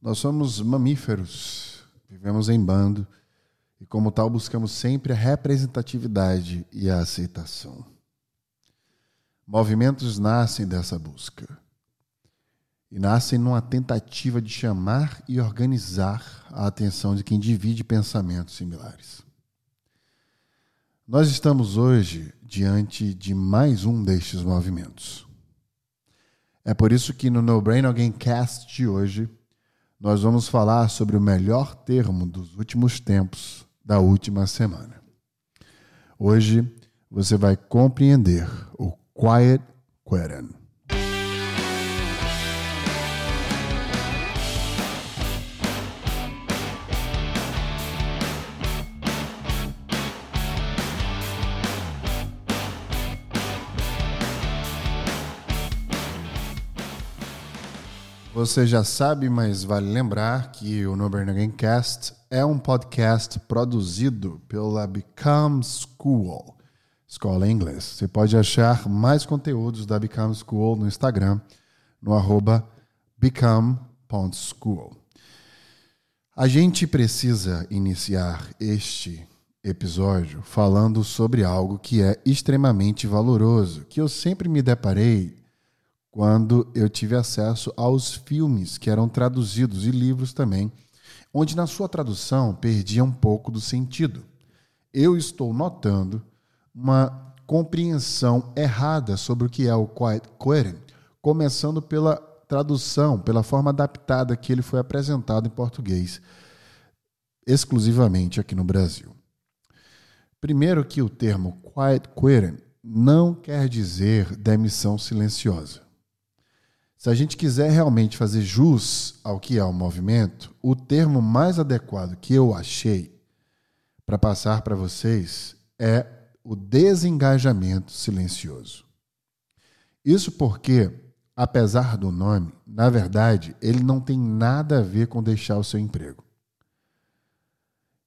Nós somos mamíferos, vivemos em bando e, como tal, buscamos sempre a representatividade e a aceitação. Movimentos nascem dessa busca e nascem numa tentativa de chamar e organizar a atenção de quem divide pensamentos similares. Nós estamos hoje diante de mais um destes movimentos. É por isso que no No Brain Alguém Cast de hoje nós vamos falar sobre o melhor termo dos últimos tempos da última semana. Hoje você vai compreender o Quiet Quitting. Você já sabe, mas vale lembrar que o No Burn Cast é um podcast produzido pela Become School, escola em inglês. Você pode achar mais conteúdos da Become School no Instagram, no arroba become.school. A gente precisa iniciar este episódio falando sobre algo que é extremamente valoroso, que eu sempre me deparei quando eu tive acesso aos filmes que eram traduzidos e livros também, onde na sua tradução perdia um pouco do sentido. Eu estou notando uma compreensão errada sobre o que é o Quiet Quitting, começando pela tradução, pela forma adaptada que ele foi apresentado em português, exclusivamente aqui no Brasil. Primeiro que o termo Quiet Quitting não quer dizer demissão silenciosa. Se a gente quiser realmente fazer jus ao que é o movimento, o termo mais adequado que eu achei para passar para vocês é o desengajamento silencioso. Isso porque, apesar do nome, na verdade, ele não tem nada a ver com deixar o seu emprego.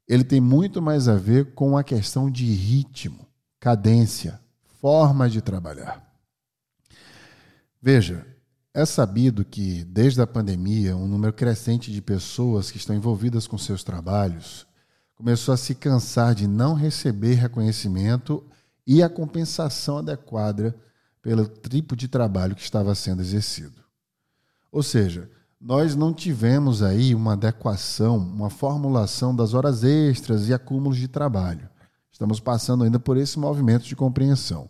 Ele tem muito mais a ver com a questão de ritmo, cadência, forma de trabalhar. Veja, é sabido que, desde a pandemia, um número crescente de pessoas que estão envolvidas com seus trabalhos começou a se cansar de não receber reconhecimento e a compensação adequada pelo tipo de trabalho que estava sendo exercido. Ou seja, nós não tivemos aí uma adequação, uma formulação das horas extras e acúmulos de trabalho. Estamos passando ainda por esse movimento de compreensão.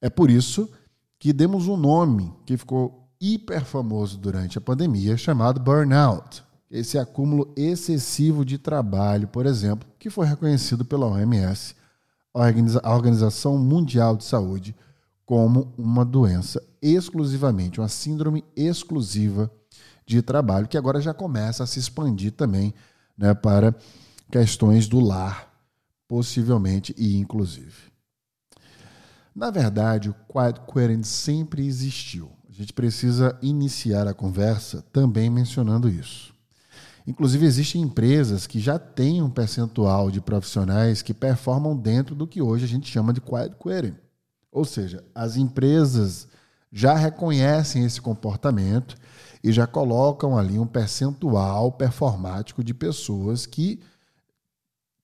É por isso que demos um nome que ficou hiper famoso durante a pandemia chamado burnout. Esse acúmulo excessivo de trabalho, por exemplo, que foi reconhecido pela OMS, a Organização Mundial de Saúde, como uma doença exclusivamente, uma síndrome exclusiva de trabalho, que agora já começa a se expandir também né, para questões do lar, possivelmente e inclusive. Na verdade, o quiet quitting sempre existiu gente precisa iniciar a conversa também mencionando isso. Inclusive, existem empresas que já têm um percentual de profissionais que performam dentro do que hoje a gente chama de quiet quitting. Ou seja, as empresas já reconhecem esse comportamento e já colocam ali um percentual performático de pessoas que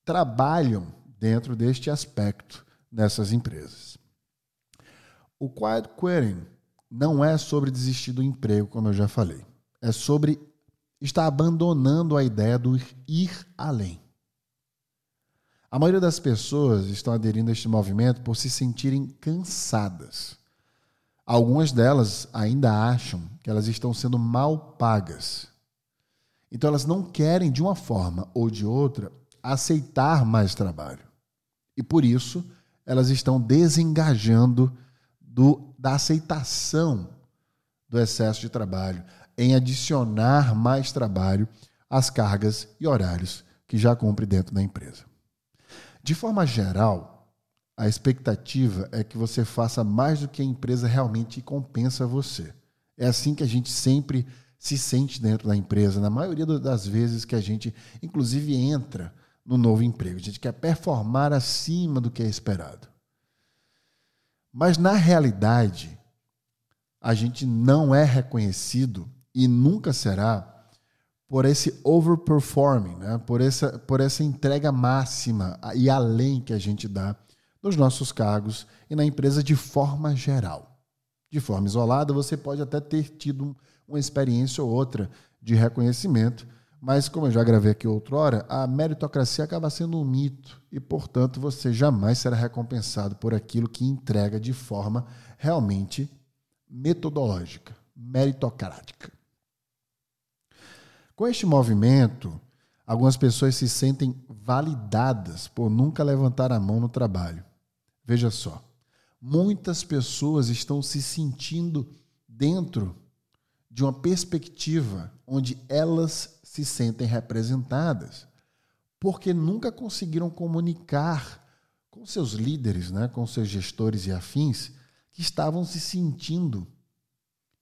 trabalham dentro deste aspecto nessas empresas. O quiet quitting não é sobre desistir do emprego, como eu já falei. É sobre estar abandonando a ideia do ir além. A maioria das pessoas estão aderindo a este movimento por se sentirem cansadas. Algumas delas ainda acham que elas estão sendo mal pagas. Então elas não querem, de uma forma ou de outra, aceitar mais trabalho. E por isso elas estão desengajando do, da aceitação do excesso de trabalho, em adicionar mais trabalho às cargas e horários que já cumpre dentro da empresa. De forma geral, a expectativa é que você faça mais do que a empresa realmente compensa você. É assim que a gente sempre se sente dentro da empresa, na maioria das vezes que a gente, inclusive, entra no novo emprego. A gente quer performar acima do que é esperado. Mas na realidade, a gente não é reconhecido e nunca será por esse overperforming, né? por, essa, por essa entrega máxima e além que a gente dá nos nossos cargos e na empresa de forma geral. De forma isolada, você pode até ter tido uma experiência ou outra de reconhecimento, mas como eu já gravei aqui outrora, a meritocracia acaba sendo um mito e, portanto, você jamais será recompensado por aquilo que entrega de forma realmente metodológica, meritocrática. Com este movimento, algumas pessoas se sentem validadas por nunca levantar a mão no trabalho. Veja só, muitas pessoas estão se sentindo dentro de uma perspectiva onde elas se sentem representadas, porque nunca conseguiram comunicar com seus líderes, né, com seus gestores e afins, que estavam se sentindo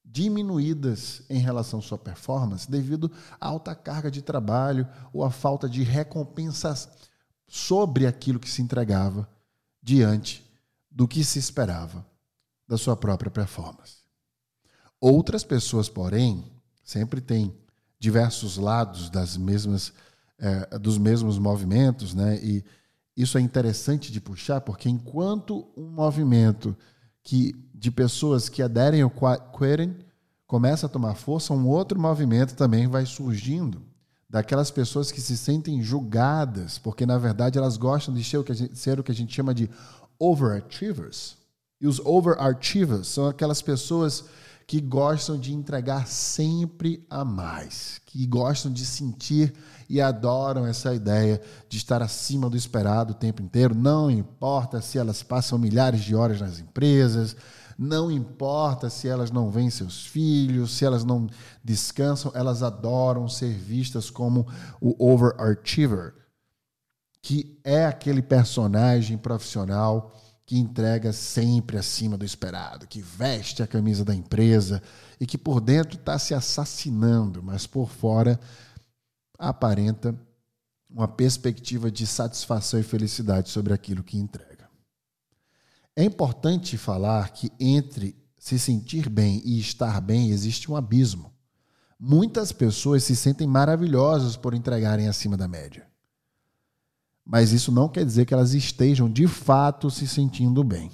diminuídas em relação à sua performance devido à alta carga de trabalho ou à falta de recompensas sobre aquilo que se entregava diante do que se esperava da sua própria performance. Outras pessoas, porém, sempre têm diversos lados das mesmas é, dos mesmos movimentos, né? E isso é interessante de puxar porque enquanto um movimento que de pessoas que aderem ao queering começa a tomar força, um outro movimento também vai surgindo daquelas pessoas que se sentem julgadas, porque na verdade elas gostam de ser o que a gente, ser o que a gente chama de overachievers. E os overachievers são aquelas pessoas que gostam de entregar sempre a mais, que gostam de sentir e adoram essa ideia de estar acima do esperado o tempo inteiro, não importa se elas passam milhares de horas nas empresas, não importa se elas não veem seus filhos, se elas não descansam, elas adoram ser vistas como o overachiever, que é aquele personagem profissional que entrega sempre acima do esperado, que veste a camisa da empresa e que por dentro está se assassinando, mas por fora aparenta uma perspectiva de satisfação e felicidade sobre aquilo que entrega. É importante falar que entre se sentir bem e estar bem existe um abismo. Muitas pessoas se sentem maravilhosas por entregarem acima da média mas isso não quer dizer que elas estejam de fato se sentindo bem.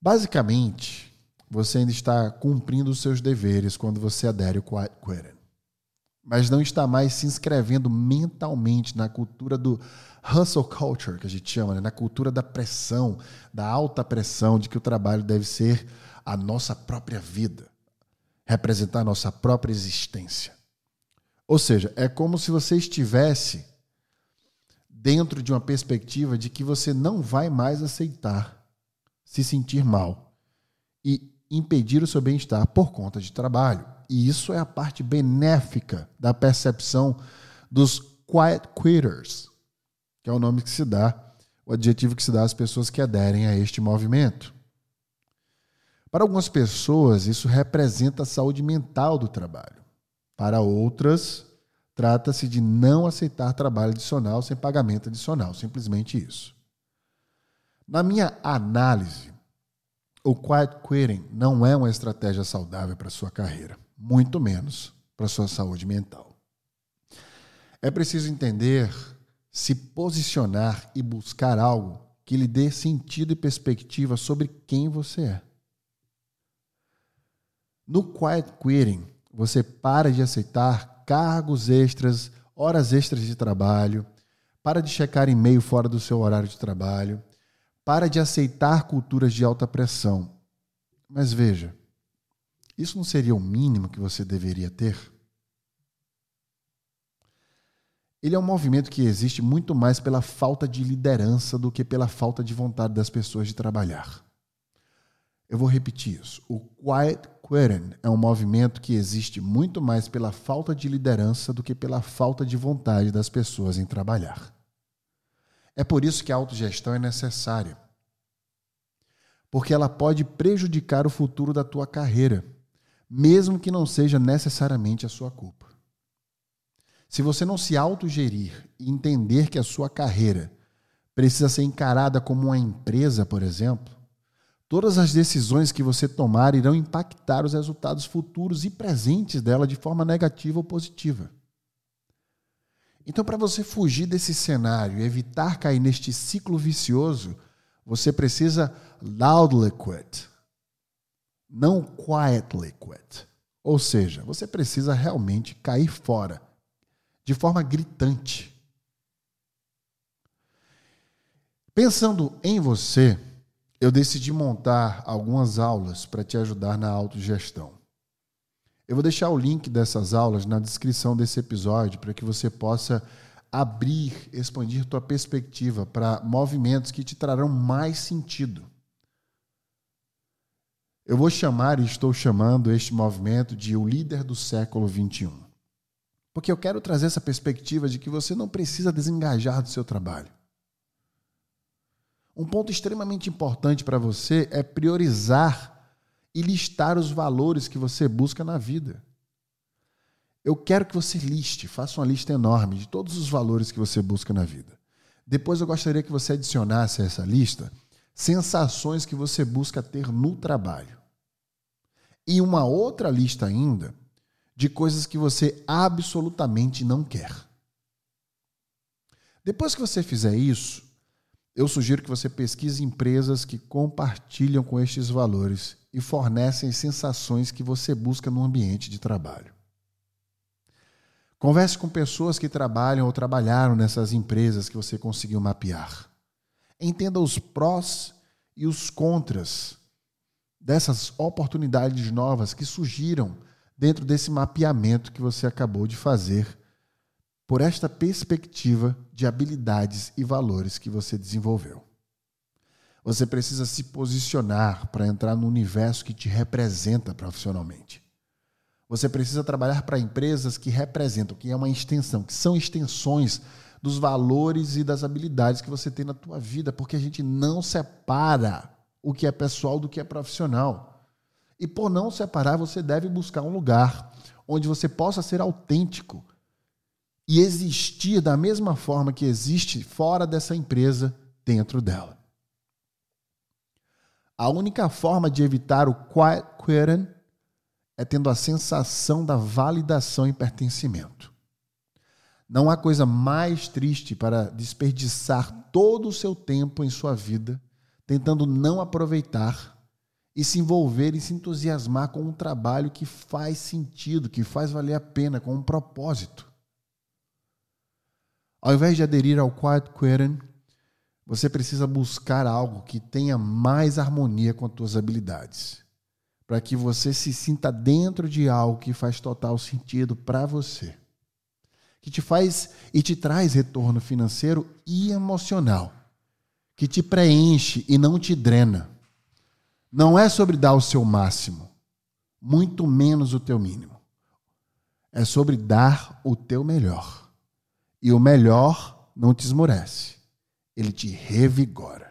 Basicamente, você ainda está cumprindo os seus deveres quando você adere ao Queren, mas não está mais se inscrevendo mentalmente na cultura do hustle culture, que a gente chama, né? na cultura da pressão, da alta pressão, de que o trabalho deve ser a nossa própria vida, representar a nossa própria existência. Ou seja, é como se você estivesse dentro de uma perspectiva de que você não vai mais aceitar se sentir mal e impedir o seu bem-estar por conta de trabalho. E isso é a parte benéfica da percepção dos quiet quitters, que é o nome que se dá, o adjetivo que se dá às pessoas que aderem a este movimento. Para algumas pessoas, isso representa a saúde mental do trabalho. Para outras, trata-se de não aceitar trabalho adicional sem pagamento adicional, simplesmente isso. Na minha análise, o quiet quitting não é uma estratégia saudável para sua carreira, muito menos para sua saúde mental. É preciso entender, se posicionar e buscar algo que lhe dê sentido e perspectiva sobre quem você é. No quiet quitting, você para de aceitar cargos extras, horas extras de trabalho, para de checar e-mail fora do seu horário de trabalho, para de aceitar culturas de alta pressão. Mas veja, isso não seria o mínimo que você deveria ter? Ele é um movimento que existe muito mais pela falta de liderança do que pela falta de vontade das pessoas de trabalhar. Eu vou repetir isso. O quiet quitting é um movimento que existe muito mais pela falta de liderança do que pela falta de vontade das pessoas em trabalhar. É por isso que a autogestão é necessária. Porque ela pode prejudicar o futuro da tua carreira, mesmo que não seja necessariamente a sua culpa. Se você não se autogerir e entender que a sua carreira precisa ser encarada como uma empresa, por exemplo, Todas as decisões que você tomar irão impactar os resultados futuros e presentes dela de forma negativa ou positiva. Então, para você fugir desse cenário e evitar cair neste ciclo vicioso, você precisa loudly quit, não quietly quit. Ou seja, você precisa realmente cair fora, de forma gritante. Pensando em você, eu decidi montar algumas aulas para te ajudar na autogestão. Eu vou deixar o link dessas aulas na descrição desse episódio para que você possa abrir, expandir tua perspectiva para movimentos que te trarão mais sentido. Eu vou chamar e estou chamando este movimento de o líder do século 21. Porque eu quero trazer essa perspectiva de que você não precisa desengajar do seu trabalho. Um ponto extremamente importante para você é priorizar e listar os valores que você busca na vida. Eu quero que você liste, faça uma lista enorme de todos os valores que você busca na vida. Depois eu gostaria que você adicionasse a essa lista sensações que você busca ter no trabalho. E uma outra lista ainda de coisas que você absolutamente não quer. Depois que você fizer isso, eu sugiro que você pesquise empresas que compartilham com estes valores e fornecem sensações que você busca no ambiente de trabalho. Converse com pessoas que trabalham ou trabalharam nessas empresas que você conseguiu mapear. Entenda os prós e os contras dessas oportunidades novas que surgiram dentro desse mapeamento que você acabou de fazer por esta perspectiva de habilidades e valores que você desenvolveu. Você precisa se posicionar para entrar no universo que te representa profissionalmente. Você precisa trabalhar para empresas que representam, que é uma extensão, que são extensões dos valores e das habilidades que você tem na tua vida, porque a gente não separa o que é pessoal do que é profissional. E por não separar, você deve buscar um lugar onde você possa ser autêntico e existir da mesma forma que existe fora dessa empresa, dentro dela. A única forma de evitar o quiet quitting é tendo a sensação da validação e pertencimento. Não há coisa mais triste para desperdiçar todo o seu tempo em sua vida tentando não aproveitar e se envolver e se entusiasmar com um trabalho que faz sentido, que faz valer a pena, com um propósito. Ao invés de aderir ao quiet quitting, você precisa buscar algo que tenha mais harmonia com as suas habilidades, para que você se sinta dentro de algo que faz total sentido para você, que te faz e te traz retorno financeiro e emocional, que te preenche e não te drena. Não é sobre dar o seu máximo, muito menos o teu mínimo. É sobre dar o teu melhor. E o melhor não te esmorece ele te revigora.